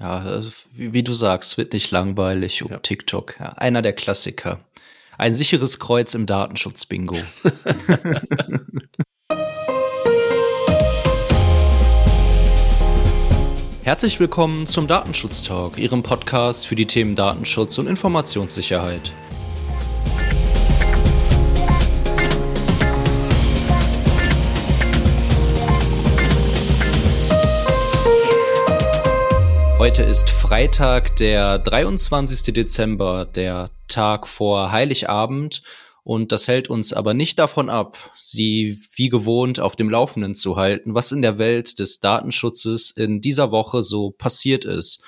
Ja, also, wie, wie, du sagst, wird nicht langweilig um ja. TikTok. Ja, einer der Klassiker. Ein sicheres Kreuz im Datenschutz-Bingo. Herzlich willkommen zum Datenschutz Talk, Ihrem Podcast für die Themen Datenschutz und Informationssicherheit. Heute ist Freitag, der 23. Dezember, der Tag vor Heiligabend. Und das hält uns aber nicht davon ab, Sie wie gewohnt auf dem Laufenden zu halten, was in der Welt des Datenschutzes in dieser Woche so passiert ist.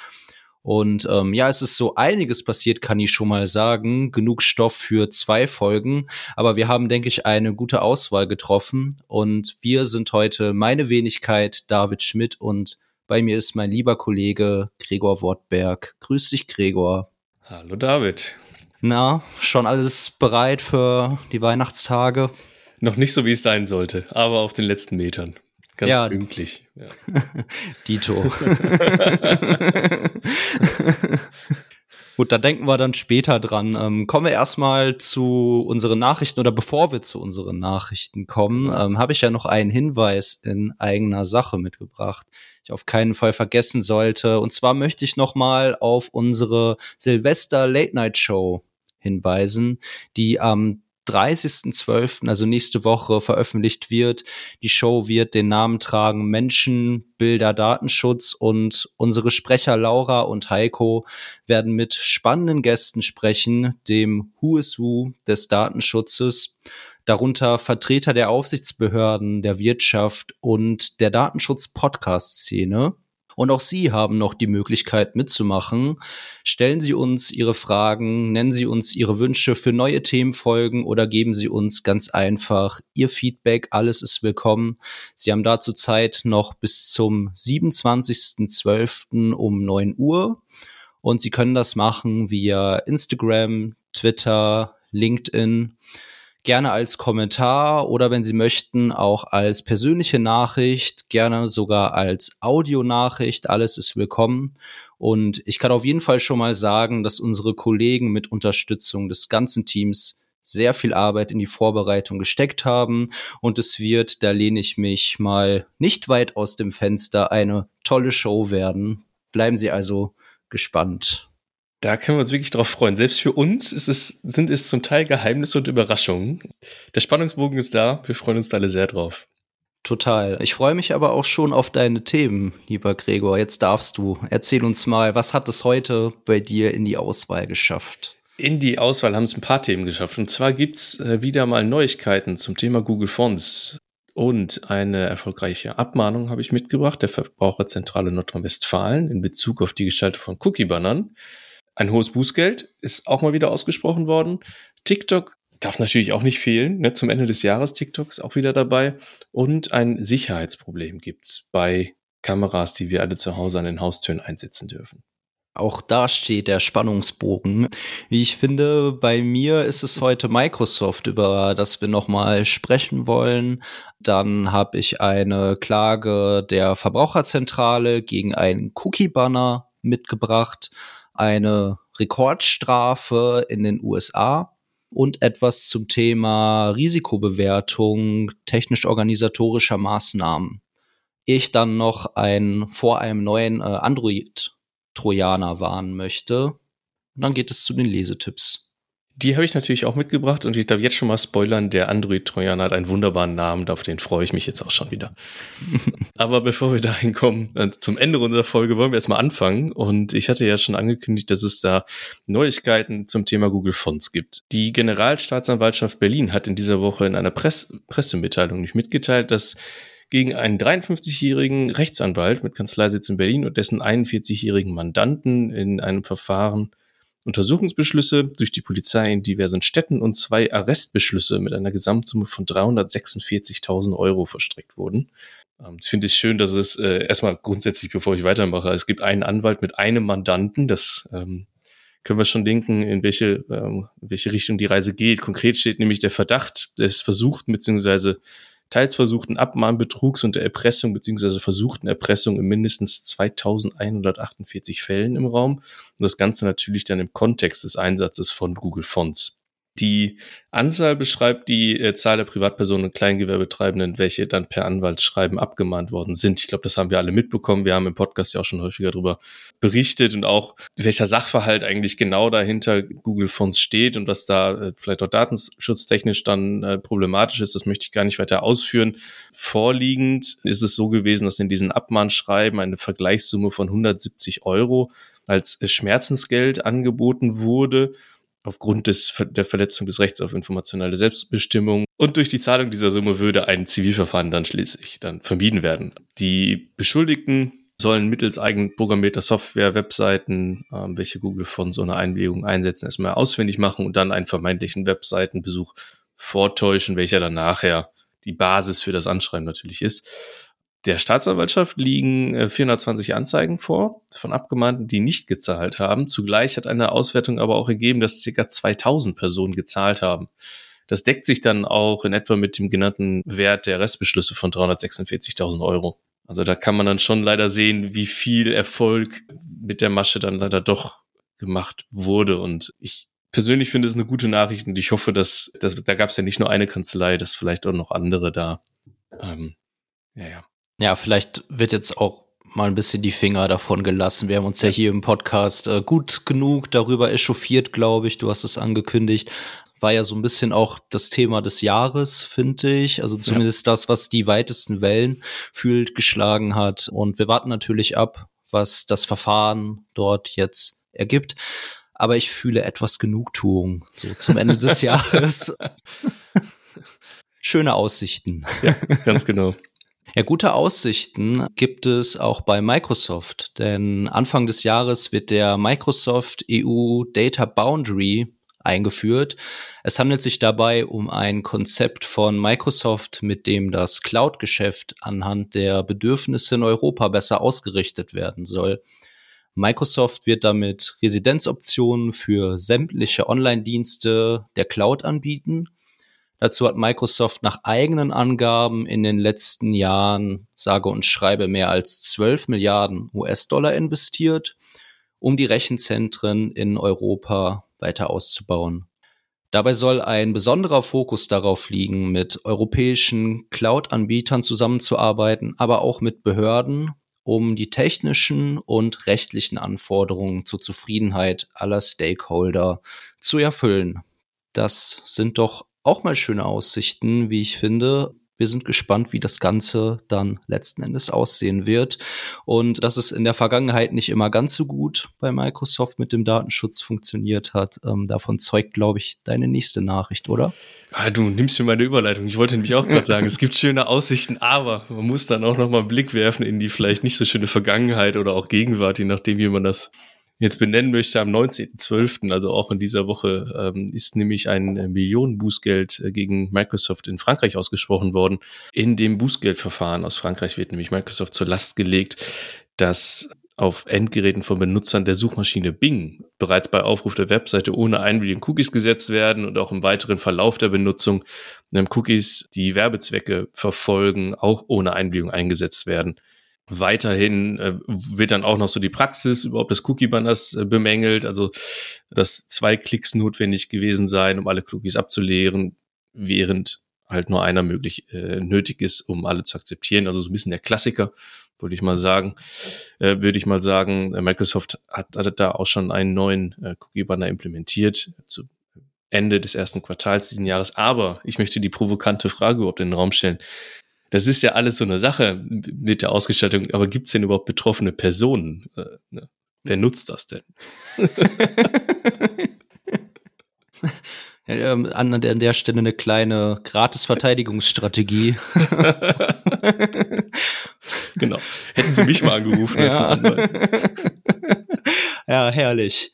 Und ähm, ja, es ist so einiges passiert, kann ich schon mal sagen. Genug Stoff für zwei Folgen. Aber wir haben, denke ich, eine gute Auswahl getroffen. Und wir sind heute meine Wenigkeit, David Schmidt und bei mir ist mein lieber Kollege Gregor Wortberg. Grüß dich, Gregor. Hallo, David. Na, schon alles bereit für die Weihnachtstage? Noch nicht so, wie es sein sollte, aber auf den letzten Metern. Ganz ja. pünktlich. Ja. Dito. Gut, da denken wir dann später dran. Ähm, kommen wir erstmal zu unseren Nachrichten oder bevor wir zu unseren Nachrichten kommen, ähm, habe ich ja noch einen Hinweis in eigener Sache mitgebracht, ich auf keinen Fall vergessen sollte. Und zwar möchte ich nochmal auf unsere Silvester Late Night Show hinweisen, die am 30.12., also nächste Woche, veröffentlicht wird. Die Show wird den Namen tragen Menschen, Bilder, Datenschutz und unsere Sprecher Laura und Heiko werden mit spannenden Gästen sprechen, dem Who is Who des Datenschutzes, darunter Vertreter der Aufsichtsbehörden, der Wirtschaft und der Datenschutz-Podcast-Szene. Und auch Sie haben noch die Möglichkeit mitzumachen. Stellen Sie uns Ihre Fragen, nennen Sie uns Ihre Wünsche für neue Themenfolgen oder geben Sie uns ganz einfach Ihr Feedback. Alles ist willkommen. Sie haben dazu Zeit noch bis zum 27.12. um 9 Uhr. Und Sie können das machen via Instagram, Twitter, LinkedIn gerne als Kommentar oder wenn Sie möchten auch als persönliche Nachricht, gerne sogar als Audionachricht. Alles ist willkommen. Und ich kann auf jeden Fall schon mal sagen, dass unsere Kollegen mit Unterstützung des ganzen Teams sehr viel Arbeit in die Vorbereitung gesteckt haben. Und es wird, da lehne ich mich mal nicht weit aus dem Fenster, eine tolle Show werden. Bleiben Sie also gespannt. Da können wir uns wirklich drauf freuen. Selbst für uns es, sind es zum Teil Geheimnisse und Überraschungen. Der Spannungsbogen ist da. Wir freuen uns da alle sehr drauf. Total. Ich freue mich aber auch schon auf deine Themen, lieber Gregor. Jetzt darfst du. Erzähl uns mal, was hat es heute bei dir in die Auswahl geschafft? In die Auswahl haben es ein paar Themen geschafft. Und zwar gibt's äh, wieder mal Neuigkeiten zum Thema Google Fonts. Und eine erfolgreiche Abmahnung habe ich mitgebracht, der Verbraucherzentrale Nordrhein-Westfalen in Bezug auf die Gestaltung von Cookie-Bannern. Ein hohes Bußgeld ist auch mal wieder ausgesprochen worden. TikTok darf natürlich auch nicht fehlen. Ne? Zum Ende des Jahres TikTok ist auch wieder dabei. Und ein Sicherheitsproblem gibt's bei Kameras, die wir alle zu Hause an den Haustüren einsetzen dürfen. Auch da steht der Spannungsbogen. Wie ich finde, bei mir ist es heute Microsoft, über das wir nochmal sprechen wollen. Dann habe ich eine Klage der Verbraucherzentrale gegen einen Cookie-Banner mitgebracht eine Rekordstrafe in den USA und etwas zum Thema Risikobewertung technisch-organisatorischer Maßnahmen. Ich dann noch ein vor einem neuen äh, Android-Trojaner warnen möchte. Und dann geht es zu den Lesetipps. Die habe ich natürlich auch mitgebracht und ich darf jetzt schon mal spoilern, der Android-Trojaner hat einen wunderbaren Namen, auf den freue ich mich jetzt auch schon wieder. Aber bevor wir dahin kommen, äh, zum Ende unserer Folge wollen wir erstmal anfangen und ich hatte ja schon angekündigt, dass es da Neuigkeiten zum Thema Google Fonts gibt. Die Generalstaatsanwaltschaft Berlin hat in dieser Woche in einer Press Pressemitteilung nicht mitgeteilt, dass gegen einen 53-jährigen Rechtsanwalt mit Kanzleisitz in Berlin und dessen 41-jährigen Mandanten in einem Verfahren Untersuchungsbeschlüsse durch die Polizei in diversen Städten und zwei Arrestbeschlüsse mit einer Gesamtsumme von 346.000 Euro verstreckt wurden. Ähm, das finde ich schön, dass es äh, erstmal grundsätzlich, bevor ich weitermache, es gibt einen Anwalt mit einem Mandanten, das ähm, können wir schon denken, in welche, ähm, in welche Richtung die Reise geht. Konkret steht nämlich der Verdacht des versuchten bzw. teils versuchten Abmahnbetrugs und der Erpressung beziehungsweise versuchten Erpressung in mindestens 2148 Fällen im Raum. Und das Ganze natürlich dann im Kontext des Einsatzes von Google Fonts. Die Anzahl beschreibt die äh, Zahl der Privatpersonen und Kleingewerbetreibenden, welche dann per Anwaltsschreiben abgemahnt worden sind. Ich glaube, das haben wir alle mitbekommen. Wir haben im Podcast ja auch schon häufiger darüber berichtet und auch welcher Sachverhalt eigentlich genau dahinter Google Fonts steht und was da äh, vielleicht auch datenschutztechnisch dann äh, problematisch ist. Das möchte ich gar nicht weiter ausführen. Vorliegend ist es so gewesen, dass in diesen Abmahnschreiben eine Vergleichssumme von 170 Euro als Schmerzensgeld angeboten wurde aufgrund des, der Verletzung des Rechts auf informationelle Selbstbestimmung. Und durch die Zahlung dieser Summe würde ein Zivilverfahren dann schließlich dann vermieden werden. Die Beschuldigten sollen mittels eigen programmierter Software, Webseiten, ähm, welche Google von so einer Einwilligung einsetzen, erstmal ausfindig machen und dann einen vermeintlichen Webseitenbesuch vortäuschen, welcher dann nachher die Basis für das Anschreiben natürlich ist. Der Staatsanwaltschaft liegen 420 äh, Anzeigen vor von Abgemahnten, die nicht gezahlt haben. Zugleich hat eine Auswertung aber auch ergeben, dass ca. 2000 Personen gezahlt haben. Das deckt sich dann auch in etwa mit dem genannten Wert der Restbeschlüsse von 346.000 Euro. Also da kann man dann schon leider sehen, wie viel Erfolg mit der Masche dann leider doch gemacht wurde. Und ich persönlich finde es eine gute Nachricht und ich hoffe, dass, dass da gab es ja nicht nur eine Kanzlei, dass vielleicht auch noch andere da ähm, ja, ja, ja, vielleicht wird jetzt auch mal ein bisschen die Finger davon gelassen. Wir haben uns ja hier im Podcast äh, gut genug darüber echauffiert, glaube ich. Du hast es angekündigt. War ja so ein bisschen auch das Thema des Jahres, finde ich. Also zumindest ja. das, was die weitesten Wellen fühlt, geschlagen hat. Und wir warten natürlich ab, was das Verfahren dort jetzt ergibt. Aber ich fühle etwas Genugtuung so zum Ende des Jahres. Schöne Aussichten. Ja, ganz genau. Ja, gute Aussichten gibt es auch bei Microsoft, denn Anfang des Jahres wird der Microsoft EU Data Boundary eingeführt. Es handelt sich dabei um ein Konzept von Microsoft, mit dem das Cloud-Geschäft anhand der Bedürfnisse in Europa besser ausgerichtet werden soll. Microsoft wird damit Residenzoptionen für sämtliche Online-Dienste der Cloud anbieten Dazu hat Microsoft nach eigenen Angaben in den letzten Jahren, sage und schreibe, mehr als 12 Milliarden US-Dollar investiert, um die Rechenzentren in Europa weiter auszubauen. Dabei soll ein besonderer Fokus darauf liegen, mit europäischen Cloud-Anbietern zusammenzuarbeiten, aber auch mit Behörden, um die technischen und rechtlichen Anforderungen zur Zufriedenheit aller Stakeholder zu erfüllen. Das sind doch auch mal schöne Aussichten, wie ich finde. Wir sind gespannt, wie das Ganze dann letzten Endes aussehen wird. Und dass es in der Vergangenheit nicht immer ganz so gut bei Microsoft mit dem Datenschutz funktioniert hat, ähm, davon zeugt, glaube ich, deine nächste Nachricht, oder? Ah, du nimmst mir meine Überleitung. Ich wollte nämlich auch gerade sagen, es gibt schöne Aussichten, aber man muss dann auch noch mal einen Blick werfen in die vielleicht nicht so schöne Vergangenheit oder auch Gegenwart, je nachdem, wie man das jetzt benennen möchte, am 19.12., also auch in dieser Woche, ähm, ist nämlich ein äh, Millionenbußgeld äh, gegen Microsoft in Frankreich ausgesprochen worden. In dem Bußgeldverfahren aus Frankreich wird nämlich Microsoft zur Last gelegt, dass auf Endgeräten von Benutzern der Suchmaschine Bing bereits bei Aufruf der Webseite ohne Einwilligung Cookies gesetzt werden und auch im weiteren Verlauf der Benutzung ähm, Cookies, die Werbezwecke verfolgen, auch ohne Einwilligung eingesetzt werden. Weiterhin äh, wird dann auch noch so die Praxis überhaupt des Cookie-Banners äh, bemängelt, also dass zwei Klicks notwendig gewesen seien, um alle Cookies abzuleeren, während halt nur einer möglich äh, nötig ist, um alle zu akzeptieren. Also so ein bisschen der Klassiker, würde ich mal sagen. Äh, würde ich mal sagen, äh, Microsoft hat, hat da auch schon einen neuen äh, Cookie-Banner implementiert zu Ende des ersten Quartals diesen Jahres. Aber ich möchte die provokante Frage überhaupt in den Raum stellen das ist ja alles so eine Sache mit der Ausgestaltung, aber gibt es denn überhaupt betroffene Personen? Äh, ne? Wer nutzt das denn? ähm, an, der, an der Stelle eine kleine Gratis-Verteidigungsstrategie. genau. Hätten Sie mich mal angerufen. Ja, ja herrlich.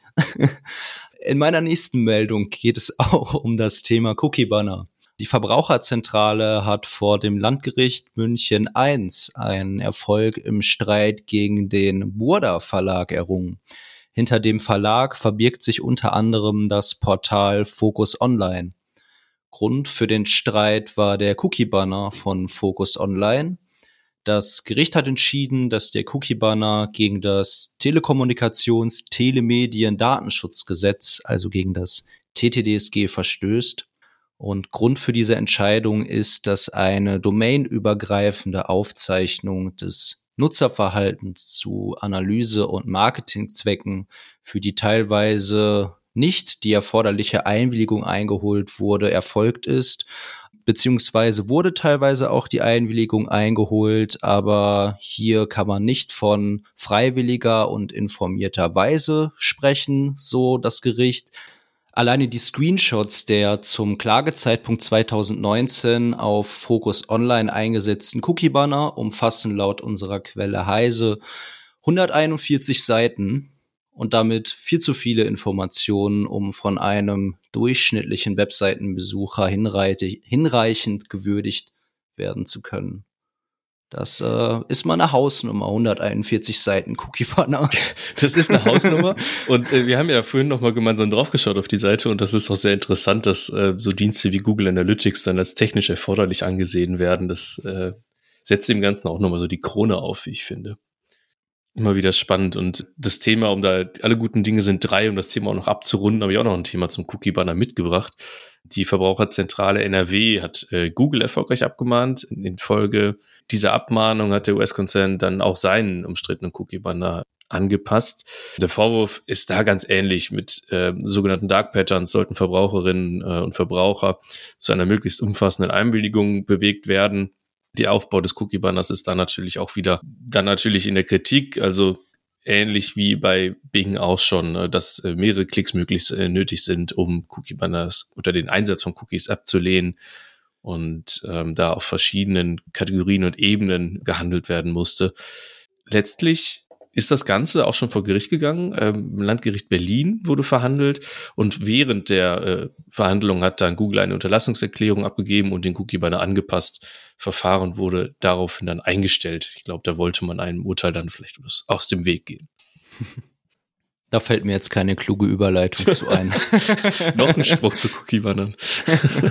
In meiner nächsten Meldung geht es auch um das Thema Cookie Banner. Die Verbraucherzentrale hat vor dem Landgericht München I einen Erfolg im Streit gegen den Burda Verlag errungen. Hinter dem Verlag verbirgt sich unter anderem das Portal Focus Online. Grund für den Streit war der Cookie-Banner von Focus Online. Das Gericht hat entschieden, dass der Cookie-Banner gegen das Telekommunikations-Telemedien-Datenschutzgesetz, also gegen das TTDSG, verstößt. Und Grund für diese Entscheidung ist, dass eine domainübergreifende Aufzeichnung des Nutzerverhaltens zu Analyse- und Marketingzwecken für die teilweise nicht die erforderliche Einwilligung eingeholt wurde, erfolgt ist beziehungsweise wurde teilweise auch die Einwilligung eingeholt, aber hier kann man nicht von freiwilliger und informierter Weise sprechen, so das Gericht. Alleine die Screenshots der zum Klagezeitpunkt 2019 auf Focus Online eingesetzten Cookie-Banner umfassen laut unserer Quelle Heise 141 Seiten und damit viel zu viele Informationen, um von einem durchschnittlichen Webseitenbesucher hinreichend gewürdigt werden zu können. Das äh, ist mal eine Hausnummer, 141 Seiten Cookie-Banner. Das ist eine Hausnummer. und äh, wir haben ja vorhin noch mal gemeinsam draufgeschaut auf die Seite und das ist auch sehr interessant, dass äh, so Dienste wie Google Analytics dann als technisch erforderlich angesehen werden. Das äh, setzt dem Ganzen auch nochmal so die Krone auf, wie ich finde immer wieder spannend. Und das Thema, um da, alle guten Dinge sind drei, um das Thema auch noch abzurunden, habe ich auch noch ein Thema zum Cookie-Banner mitgebracht. Die Verbraucherzentrale NRW hat äh, Google erfolgreich abgemahnt. In Folge dieser Abmahnung hat der US-Konzern dann auch seinen umstrittenen Cookie-Banner angepasst. Der Vorwurf ist da ganz ähnlich. Mit äh, sogenannten Dark Patterns sollten Verbraucherinnen äh, und Verbraucher zu einer möglichst umfassenden Einwilligung bewegt werden der Aufbau des Cookie-Banners ist da natürlich auch wieder dann natürlich in der Kritik, also ähnlich wie bei Bing auch schon, ne, dass äh, mehrere Klicks möglichst äh, nötig sind, um Cookie-Banners unter den Einsatz von Cookies abzulehnen und ähm, da auf verschiedenen Kategorien und Ebenen gehandelt werden musste. Letztlich ist das Ganze auch schon vor Gericht gegangen. Ähm, Landgericht Berlin wurde verhandelt und während der äh, Verhandlung hat dann Google eine Unterlassungserklärung abgegeben und den Cookie-Banner angepasst. Verfahren wurde daraufhin dann eingestellt. Ich glaube, da wollte man einem Urteil dann vielleicht aus dem Weg gehen. Da fällt mir jetzt keine kluge Überleitung zu ein. Noch ein Spruch zu Cookie-Bannern.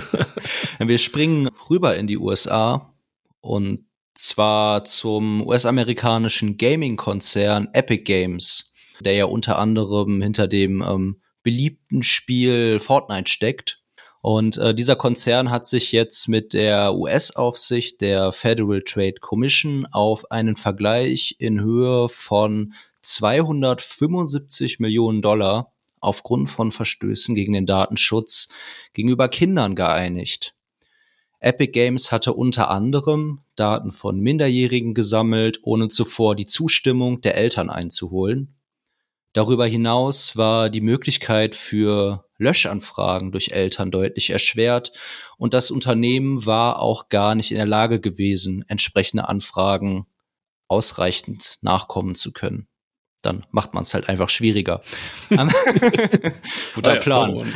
Wir springen rüber in die USA und zwar zum US-amerikanischen Gaming-Konzern Epic Games, der ja unter anderem hinter dem ähm, beliebten Spiel Fortnite steckt. Und äh, dieser Konzern hat sich jetzt mit der US-Aufsicht der Federal Trade Commission auf einen Vergleich in Höhe von 275 Millionen Dollar aufgrund von Verstößen gegen den Datenschutz gegenüber Kindern geeinigt. Epic Games hatte unter anderem Daten von Minderjährigen gesammelt, ohne zuvor die Zustimmung der Eltern einzuholen. Darüber hinaus war die Möglichkeit für Löschanfragen durch Eltern deutlich erschwert und das Unternehmen war auch gar nicht in der Lage gewesen, entsprechende Anfragen ausreichend nachkommen zu können dann macht man es halt einfach schwieriger. Guter ja, Plan.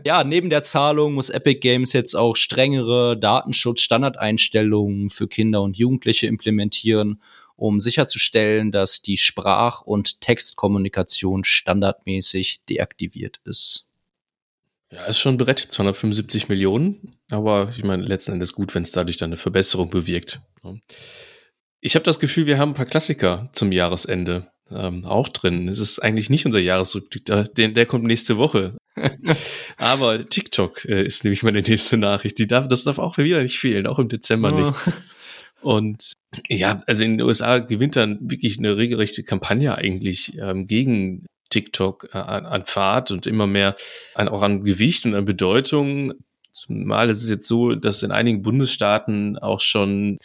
ja, neben der Zahlung muss Epic Games jetzt auch strengere Datenschutz-Standardeinstellungen für Kinder und Jugendliche implementieren, um sicherzustellen, dass die Sprach- und Textkommunikation standardmäßig deaktiviert ist. Ja, ist schon Brett, 275 Millionen, aber ich meine, letzten Endes gut, wenn es dadurch dann eine Verbesserung bewirkt. Ich habe das Gefühl, wir haben ein paar Klassiker zum Jahresende ähm, auch drin. Es ist eigentlich nicht unser Jahresrückblick, der, der kommt nächste Woche. Aber TikTok äh, ist nämlich meine nächste Nachricht. Die darf, das darf auch wieder nicht fehlen, auch im Dezember oh. nicht. Und ja, also in den USA gewinnt dann wirklich eine regelrechte Kampagne eigentlich ähm, gegen TikTok äh, an, an Fahrt und immer mehr an, auch an Gewicht und an Bedeutung. Zumal ist es jetzt so, dass in einigen Bundesstaaten auch schon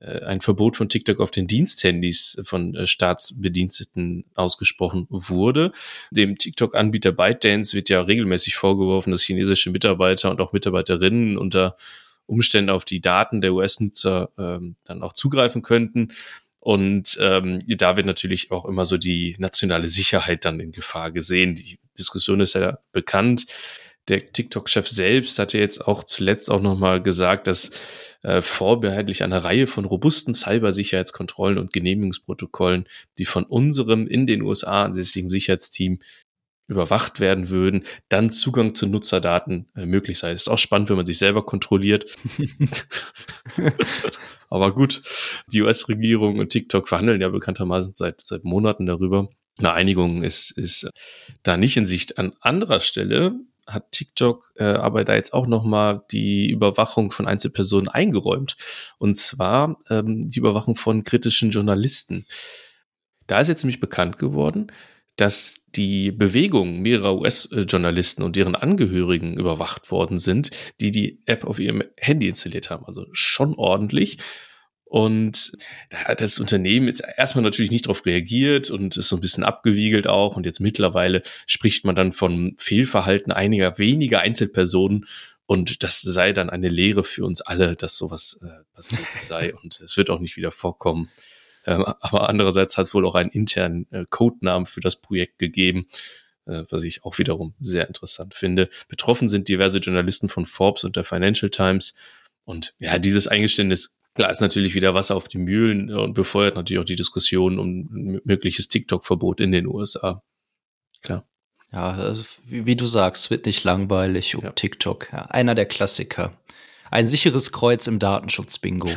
ein Verbot von TikTok auf den Diensthandys von äh, Staatsbediensteten ausgesprochen wurde. Dem TikTok-Anbieter ByteDance wird ja regelmäßig vorgeworfen, dass chinesische Mitarbeiter und auch Mitarbeiterinnen unter Umständen auf die Daten der US-Nutzer ähm, dann auch zugreifen könnten. Und ähm, da wird natürlich auch immer so die nationale Sicherheit dann in Gefahr gesehen. Die Diskussion ist ja bekannt. Der TikTok-Chef selbst hatte jetzt auch zuletzt auch nochmal gesagt, dass äh, vorbehaltlich einer Reihe von robusten Cybersicherheitskontrollen und Genehmigungsprotokollen, die von unserem in den USA ansässigen Sicherheitsteam überwacht werden würden, dann Zugang zu Nutzerdaten äh, möglich sei. Ist auch spannend, wenn man sich selber kontrolliert. Aber gut, die US-Regierung und TikTok verhandeln ja bekanntermaßen seit, seit Monaten darüber. Eine Einigung ist, ist da nicht in Sicht. An anderer Stelle hat TikTok äh, aber da jetzt auch nochmal die Überwachung von Einzelpersonen eingeräumt. Und zwar ähm, die Überwachung von kritischen Journalisten. Da ist jetzt nämlich bekannt geworden, dass die Bewegung mehrerer US-Journalisten und deren Angehörigen überwacht worden sind, die die App auf ihrem Handy installiert haben. Also schon ordentlich. Und da hat das Unternehmen jetzt erstmal natürlich nicht darauf reagiert und ist so ein bisschen abgewiegelt auch. Und jetzt mittlerweile spricht man dann von Fehlverhalten einiger weniger Einzelpersonen. Und das sei dann eine Lehre für uns alle, dass sowas äh, passiert sei. Und es wird auch nicht wieder vorkommen. Ähm, aber andererseits hat es wohl auch einen internen äh, Codenamen für das Projekt gegeben, äh, was ich auch wiederum sehr interessant finde. Betroffen sind diverse Journalisten von Forbes und der Financial Times. Und ja, dieses Eingeständnis Klar ist natürlich wieder Wasser auf die Mühlen und befeuert natürlich auch die Diskussion um mögliches TikTok-Verbot in den USA. Klar. Ja, also wie, wie, du sagst, wird nicht langweilig um ja. TikTok. Ja, einer der Klassiker. Ein sicheres Kreuz im Datenschutz-Bingo.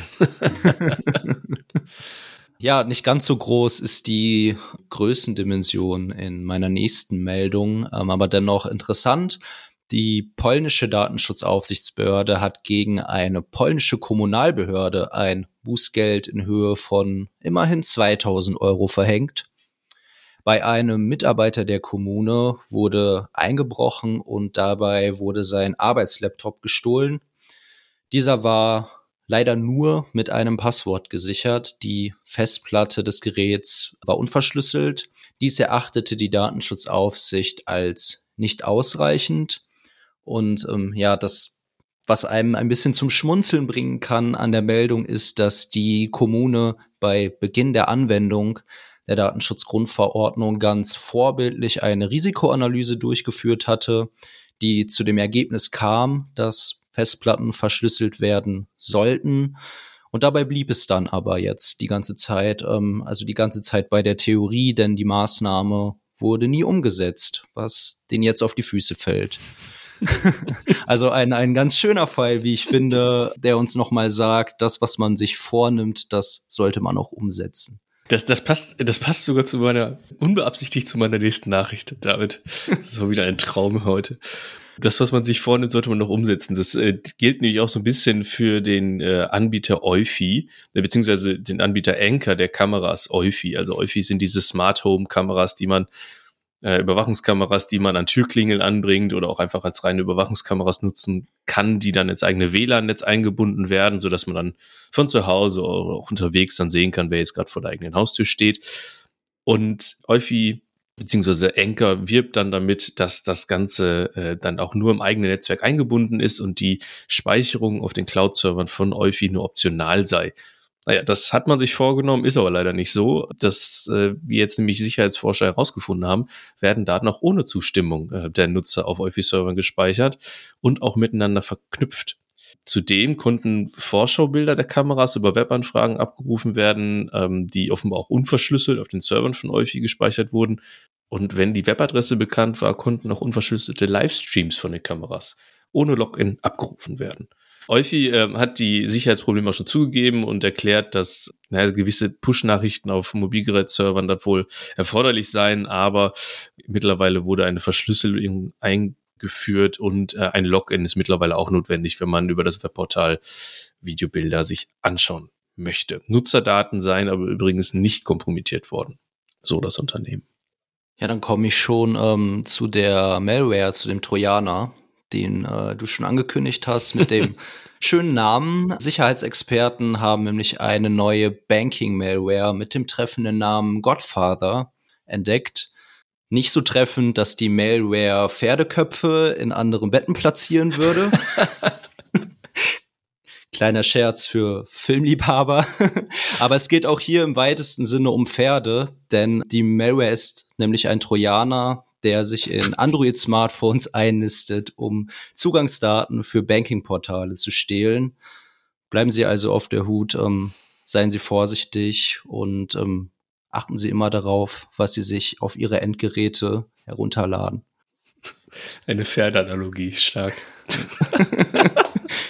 Ja, nicht ganz so groß ist die Größendimension in meiner nächsten Meldung, ähm, aber dennoch interessant. Die polnische Datenschutzaufsichtsbehörde hat gegen eine polnische Kommunalbehörde ein Bußgeld in Höhe von immerhin 2000 Euro verhängt. Bei einem Mitarbeiter der Kommune wurde eingebrochen und dabei wurde sein Arbeitslaptop gestohlen. Dieser war leider nur mit einem Passwort gesichert. Die Festplatte des Geräts war unverschlüsselt. Dies erachtete die Datenschutzaufsicht als nicht ausreichend. Und ähm, ja, das, was einem ein bisschen zum Schmunzeln bringen kann an der Meldung, ist, dass die Kommune bei Beginn der Anwendung der Datenschutzgrundverordnung ganz vorbildlich eine Risikoanalyse durchgeführt hatte, die zu dem Ergebnis kam, dass Festplatten verschlüsselt werden sollten. Und dabei blieb es dann aber jetzt die ganze Zeit, ähm, also die ganze Zeit bei der Theorie, denn die Maßnahme wurde nie umgesetzt, was denen jetzt auf die Füße fällt. also ein, ein ganz schöner Fall, wie ich finde, der uns nochmal sagt, das, was man sich vornimmt, das sollte man auch umsetzen. Das, das, passt, das passt sogar zu meiner, unbeabsichtigt zu meiner nächsten Nachricht, David. So wieder ein Traum heute. Das, was man sich vornimmt, sollte man noch umsetzen. Das äh, gilt nämlich auch so ein bisschen für den äh, Anbieter Eufy, äh, beziehungsweise den Anbieter Anker der Kameras Eufy. Also Eufy sind diese Smart Home Kameras, die man äh, Überwachungskameras, die man an Türklingeln anbringt oder auch einfach als reine Überwachungskameras nutzen kann, die dann ins eigene WLAN-Netz eingebunden werden, so dass man dann von zu Hause oder auch unterwegs dann sehen kann, wer jetzt gerade vor der eigenen Haustür steht. Und Eufy beziehungsweise Anchor wirbt dann damit, dass das Ganze äh, dann auch nur im eigenen Netzwerk eingebunden ist und die Speicherung auf den Cloud-Servern von Eufy nur optional sei. Naja, das hat man sich vorgenommen, ist aber leider nicht so. Das, äh, wie jetzt nämlich Sicherheitsforscher herausgefunden haben, werden Daten auch ohne Zustimmung äh, der Nutzer auf Eufy-Servern gespeichert und auch miteinander verknüpft. Zudem konnten Vorschaubilder der Kameras über Webanfragen abgerufen werden, ähm, die offenbar auch unverschlüsselt auf den Servern von Eufy gespeichert wurden. Und wenn die Webadresse bekannt war, konnten auch unverschlüsselte Livestreams von den Kameras ohne Login abgerufen werden. Eufy äh, hat die Sicherheitsprobleme auch schon zugegeben und erklärt, dass naja, gewisse Push-Nachrichten auf Mobilgerätservern da wohl erforderlich seien, aber mittlerweile wurde eine Verschlüsselung eingeführt und äh, ein Login ist mittlerweile auch notwendig, wenn man über das Webportal Videobilder sich anschauen möchte. Nutzerdaten seien aber übrigens nicht kompromittiert worden. So das Unternehmen. Ja, dann komme ich schon ähm, zu der Malware, zu dem Trojaner, den äh, du schon angekündigt hast, mit dem schönen Namen. Sicherheitsexperten haben nämlich eine neue Banking-Malware mit dem treffenden Namen Godfather entdeckt. Nicht so treffend, dass die Malware Pferdeköpfe in anderen Betten platzieren würde. Kleiner Scherz für Filmliebhaber. Aber es geht auch hier im weitesten Sinne um Pferde, denn die Malware ist nämlich ein Trojaner, der sich in Android-Smartphones einnistet, um Zugangsdaten für Banking-Portale zu stehlen. Bleiben Sie also auf der Hut, ähm, seien Sie vorsichtig und ähm, achten Sie immer darauf, was Sie sich auf Ihre Endgeräte herunterladen. Eine Pferdeanalogie, stark.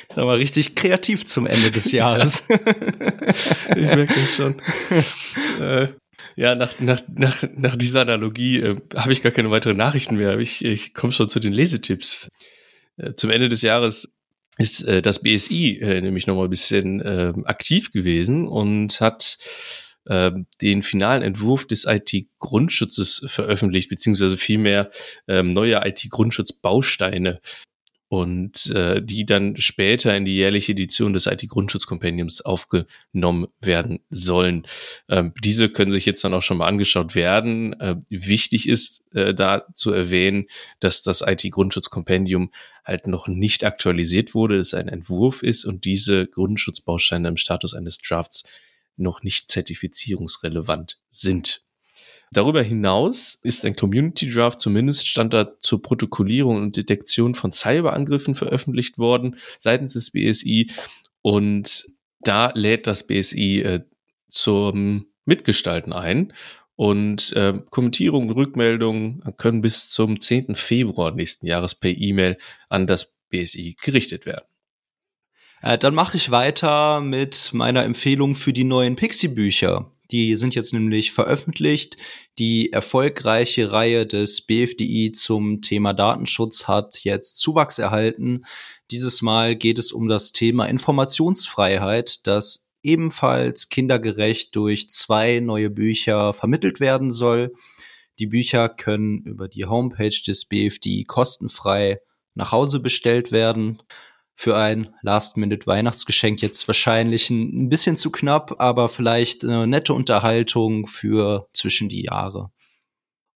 Sag mal, richtig kreativ zum Ende des Jahres. ich merke das schon. äh, ja, nach, nach, nach, nach dieser Analogie äh, habe ich gar keine weiteren Nachrichten mehr. Ich, ich komme schon zu den Lesetipps. Äh, zum Ende des Jahres ist äh, das BSI äh, nämlich nochmal ein bisschen äh, aktiv gewesen und hat äh, den finalen Entwurf des IT-Grundschutzes veröffentlicht, beziehungsweise vielmehr ähm, neue IT-Grundschutzbausteine und äh, die dann später in die jährliche Edition des IT-Grundschutzkompendiums aufgenommen werden sollen. Ähm, diese können sich jetzt dann auch schon mal angeschaut werden. Äh, wichtig ist äh, da zu erwähnen, dass das IT-Grundschutzkompendium halt noch nicht aktualisiert wurde, es ein Entwurf ist und diese Grundschutzbausteine im Status eines Drafts noch nicht zertifizierungsrelevant sind. Darüber hinaus ist ein Community Draft zumindest stand da zur Protokollierung und Detektion von Cyberangriffen veröffentlicht worden seitens des BSI und da lädt das BSI äh, zum Mitgestalten ein und äh, Kommentierungen, Rückmeldungen können bis zum 10. Februar nächsten Jahres per E-Mail an das BSI gerichtet werden. Äh, dann mache ich weiter mit meiner Empfehlung für die neuen Pixie-Bücher. Die sind jetzt nämlich veröffentlicht. Die erfolgreiche Reihe des BFDI zum Thema Datenschutz hat jetzt Zuwachs erhalten. Dieses Mal geht es um das Thema Informationsfreiheit, das ebenfalls kindergerecht durch zwei neue Bücher vermittelt werden soll. Die Bücher können über die Homepage des BFDI kostenfrei nach Hause bestellt werden für ein Last-Minute-Weihnachtsgeschenk jetzt wahrscheinlich ein, bisschen zu knapp, aber vielleicht eine nette Unterhaltung für zwischen die Jahre.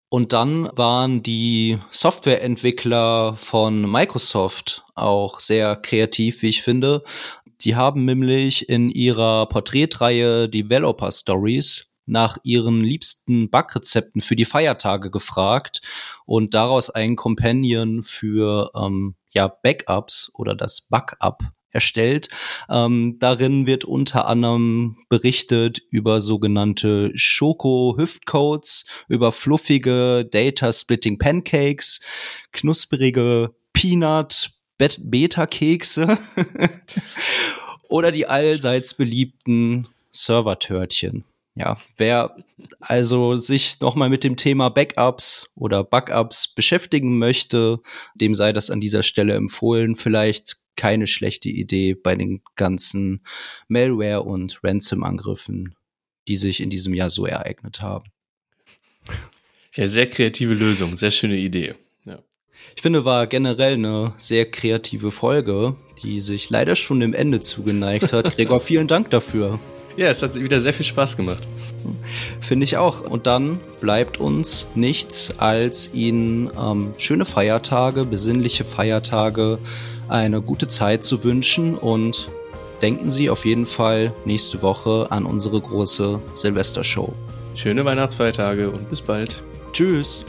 Und dann waren die Softwareentwickler von Microsoft auch sehr kreativ, wie ich finde. Die haben nämlich in ihrer Porträtreihe Developer Stories nach ihren liebsten Backrezepten für die Feiertage gefragt und daraus ein Companion für ähm, ja, Backups oder das Backup erstellt. Ähm, darin wird unter anderem berichtet über sogenannte Schoko-Hüftcodes, über fluffige Data-Splitting Pancakes, knusprige Peanut Beta-Kekse oder die allseits beliebten Servertörtchen ja, wer also sich nochmal mit dem Thema Backups oder Backups beschäftigen möchte, dem sei das an dieser Stelle empfohlen. Vielleicht keine schlechte Idee bei den ganzen Malware- und Ransom-Angriffen, die sich in diesem Jahr so ereignet haben. Ja, sehr kreative Lösung, sehr schöne Idee. Ja. Ich finde, war generell eine sehr kreative Folge, die sich leider schon dem Ende zugeneigt hat. Gregor, vielen Dank dafür. Ja, es hat wieder sehr viel Spaß gemacht. Finde ich auch. Und dann bleibt uns nichts, als Ihnen ähm, schöne Feiertage, besinnliche Feiertage, eine gute Zeit zu wünschen und denken Sie auf jeden Fall nächste Woche an unsere große Silvestershow. Schöne Weihnachtsfeiertage und bis bald. Tschüss.